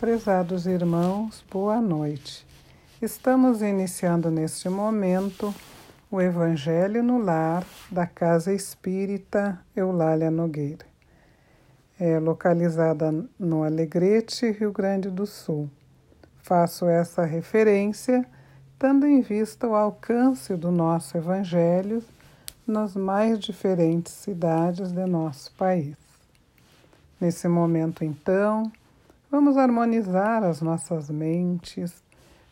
Prezados irmãos, boa noite. Estamos iniciando neste momento o Evangelho no Lar da Casa Espírita Eulália Nogueira. É localizada no Alegrete, Rio Grande do Sul. Faço essa referência tendo em vista o alcance do nosso Evangelho nas mais diferentes cidades de nosso país. Nesse momento, então, Vamos harmonizar as nossas mentes,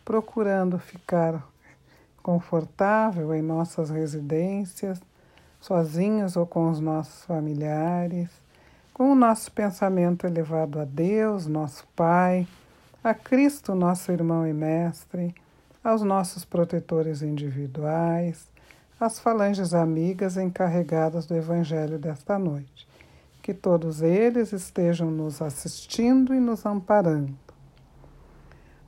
procurando ficar confortável em nossas residências, sozinhos ou com os nossos familiares, com o nosso pensamento elevado a Deus, nosso Pai, a Cristo, nosso irmão e mestre, aos nossos protetores individuais, às falanges amigas encarregadas do Evangelho desta noite que todos eles estejam nos assistindo e nos amparando.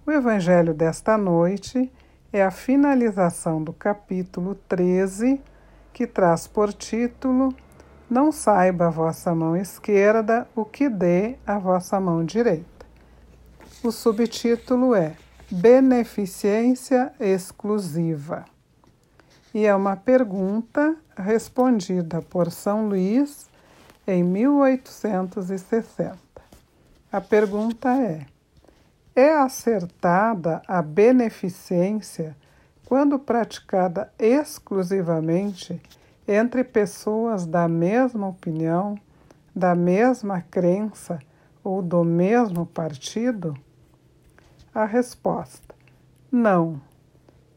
O Evangelho desta noite é a finalização do capítulo 13, que traz por título Não saiba a vossa mão esquerda o que dê a vossa mão direita. O subtítulo é Beneficência exclusiva. E é uma pergunta respondida por São Luís em 1860. A pergunta é: é acertada a beneficência quando praticada exclusivamente entre pessoas da mesma opinião, da mesma crença ou do mesmo partido? A resposta: não,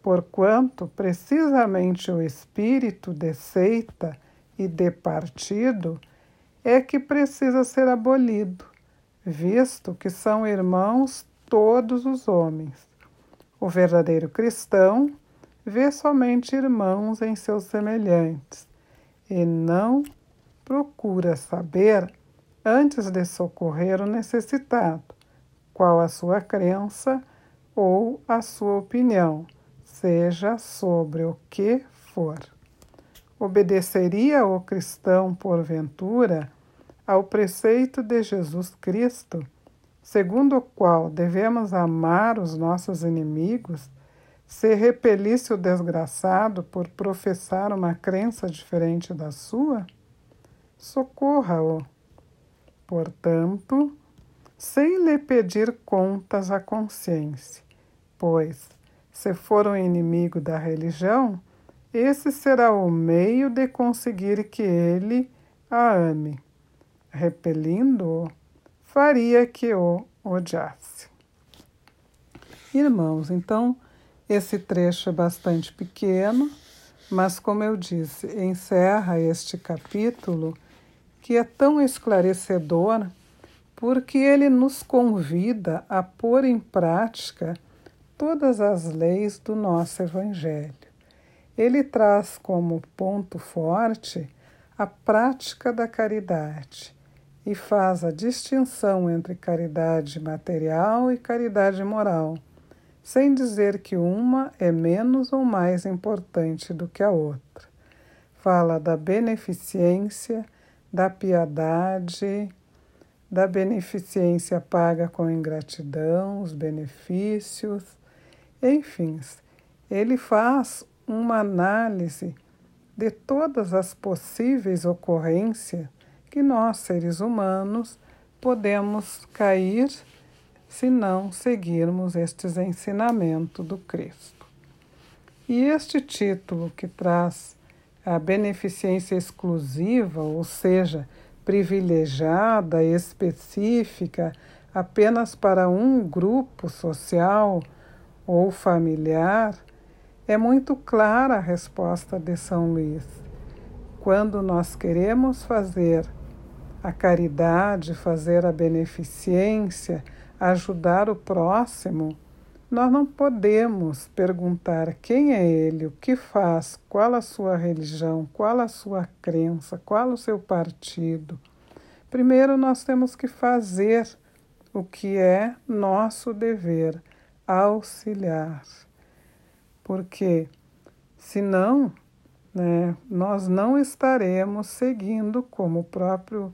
porquanto precisamente o espírito de seita e de partido é que precisa ser abolido, visto que são irmãos todos os homens. O verdadeiro cristão vê somente irmãos em seus semelhantes e não procura saber, antes de socorrer o necessitado, qual a sua crença ou a sua opinião, seja sobre o que for. Obedeceria o cristão, porventura, ao preceito de Jesus Cristo, segundo o qual devemos amar os nossos inimigos, se repelisse o desgraçado por professar uma crença diferente da sua? Socorra-o. Portanto, sem lhe pedir contas à consciência, pois, se for um inimigo da religião, esse será o meio de conseguir que ele a ame. Repelindo-o, faria que o odiasse. Irmãos, então, esse trecho é bastante pequeno, mas, como eu disse, encerra este capítulo que é tão esclarecedor porque ele nos convida a pôr em prática todas as leis do nosso Evangelho. Ele traz como ponto forte a prática da caridade e faz a distinção entre caridade material e caridade moral, sem dizer que uma é menos ou mais importante do que a outra. Fala da beneficência, da piedade, da beneficência paga com ingratidão, os benefícios, enfim, ele faz uma análise de todas as possíveis ocorrências que nós, seres humanos, podemos cair se não seguirmos estes ensinamentos do Cristo. E este título que traz a beneficência exclusiva, ou seja, privilegiada, específica, apenas para um grupo social ou familiar, é muito clara a resposta de São Luís. Quando nós queremos fazer a caridade, fazer a beneficência, ajudar o próximo, nós não podemos perguntar quem é ele, o que faz, qual a sua religião, qual a sua crença, qual o seu partido. Primeiro nós temos que fazer o que é nosso dever, auxiliar porque senão né, nós não estaremos seguindo, como o próprio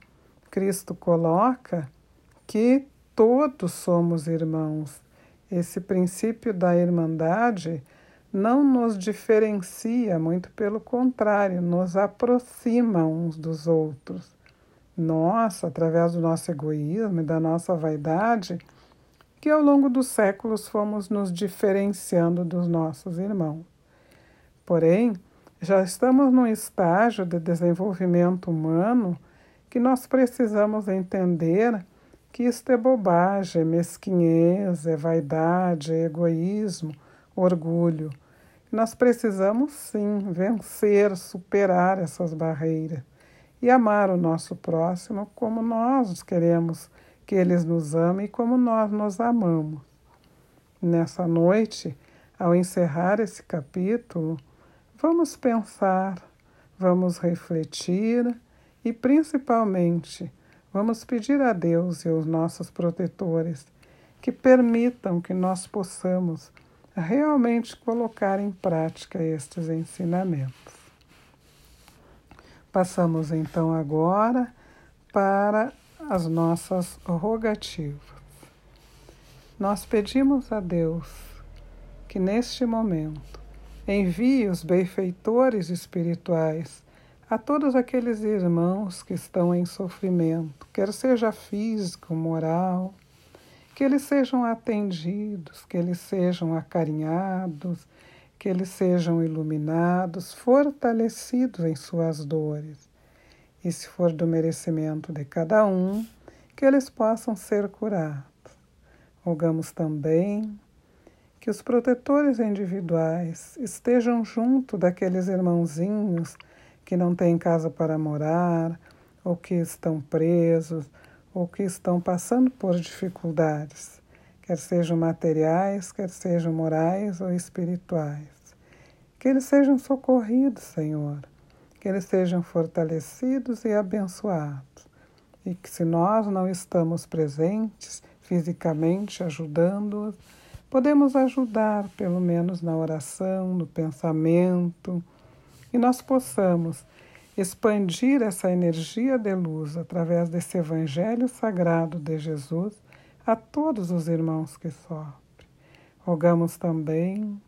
Cristo coloca, que todos somos irmãos. Esse princípio da irmandade não nos diferencia, muito pelo contrário, nos aproxima uns dos outros. Nós, através do nosso egoísmo e da nossa vaidade, que ao longo dos séculos fomos nos diferenciando dos nossos irmãos. Porém, já estamos num estágio de desenvolvimento humano que nós precisamos entender que isto é bobagem, é mesquinhez, é vaidade, é egoísmo, orgulho. Nós precisamos sim vencer, superar essas barreiras e amar o nosso próximo como nós queremos que eles nos amem e como nós nos amamos. Nessa noite, ao encerrar esse capítulo, vamos pensar, vamos refletir e, principalmente, vamos pedir a Deus e aos nossos protetores que permitam que nós possamos realmente colocar em prática estes ensinamentos. Passamos então agora para as nossas rogativas. Nós pedimos a Deus que neste momento envie os benfeitores espirituais a todos aqueles irmãos que estão em sofrimento, quer seja físico, moral, que eles sejam atendidos, que eles sejam acarinhados, que eles sejam iluminados, fortalecidos em suas dores. E se for do merecimento de cada um, que eles possam ser curados. Rogamos também que os protetores individuais estejam junto daqueles irmãozinhos que não têm casa para morar, ou que estão presos, ou que estão passando por dificuldades, quer sejam materiais, quer sejam morais ou espirituais. Que eles sejam socorridos, Senhor, que eles sejam fortalecidos e abençoados. E que se nós não estamos presentes fisicamente ajudando-os, podemos ajudar pelo menos na oração, no pensamento, e nós possamos expandir essa energia de luz através desse Evangelho sagrado de Jesus a todos os irmãos que sofrem. Rogamos também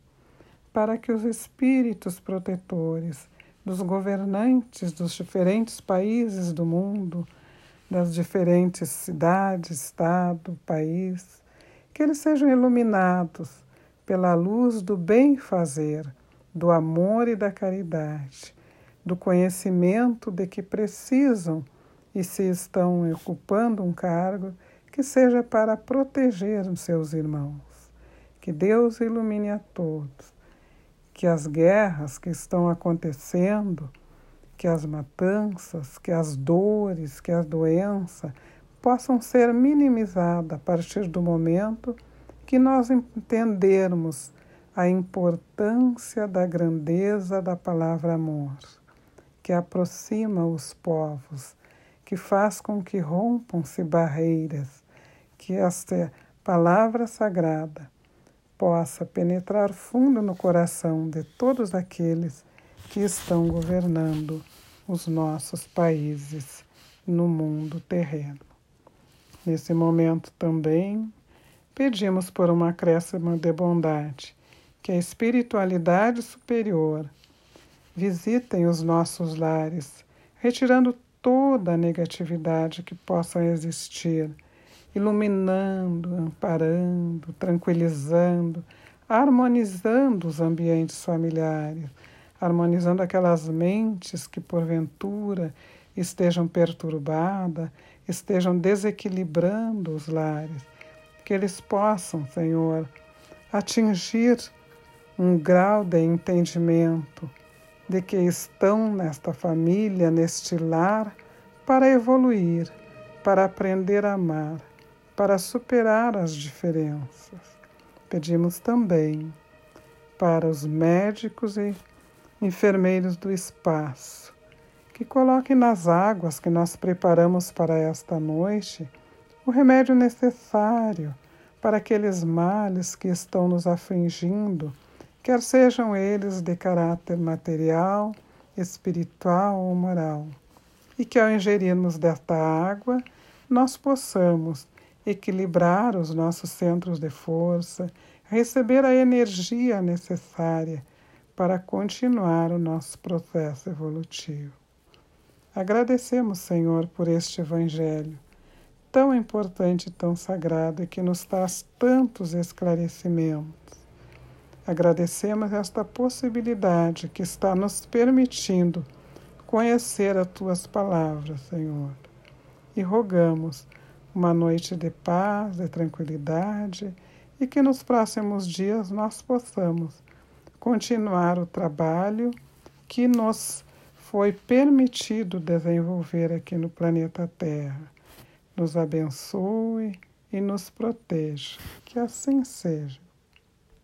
para que os espíritos protetores dos governantes dos diferentes países do mundo, das diferentes cidades, estado, país, que eles sejam iluminados pela luz do bem fazer, do amor e da caridade do conhecimento de que precisam e se estão ocupando um cargo que seja para proteger os seus irmãos. Que Deus ilumine a todos, que as guerras que estão acontecendo, que as matanças, que as dores, que a doença possam ser minimizadas a partir do momento que nós entendermos a importância da grandeza da palavra amor que aproxima os povos, que faz com que rompam-se barreiras, que esta palavra sagrada possa penetrar fundo no coração de todos aqueles que estão governando os nossos países no mundo terreno. Nesse momento também pedimos por uma acréscimo de bondade, que a espiritualidade superior visitem os nossos lares, retirando toda a negatividade que possa existir, iluminando, amparando, tranquilizando, harmonizando os ambientes familiares, harmonizando aquelas mentes que porventura estejam perturbadas, estejam desequilibrando os lares, que eles possam, Senhor, atingir um grau de entendimento de que estão nesta família, neste lar, para evoluir, para aprender a amar, para superar as diferenças. Pedimos também para os médicos e enfermeiros do espaço que coloquem nas águas que nós preparamos para esta noite o remédio necessário para aqueles males que estão nos afligindo quer sejam eles de caráter material, espiritual ou moral, e que ao ingerirmos desta água, nós possamos equilibrar os nossos centros de força, receber a energia necessária para continuar o nosso processo evolutivo. Agradecemos, Senhor, por este Evangelho tão importante e tão sagrado e que nos traz tantos esclarecimentos. Agradecemos esta possibilidade que está nos permitindo conhecer as tuas palavras, Senhor, e rogamos uma noite de paz, de tranquilidade e que nos próximos dias nós possamos continuar o trabalho que nos foi permitido desenvolver aqui no planeta Terra. Nos abençoe e nos proteja. Que assim seja.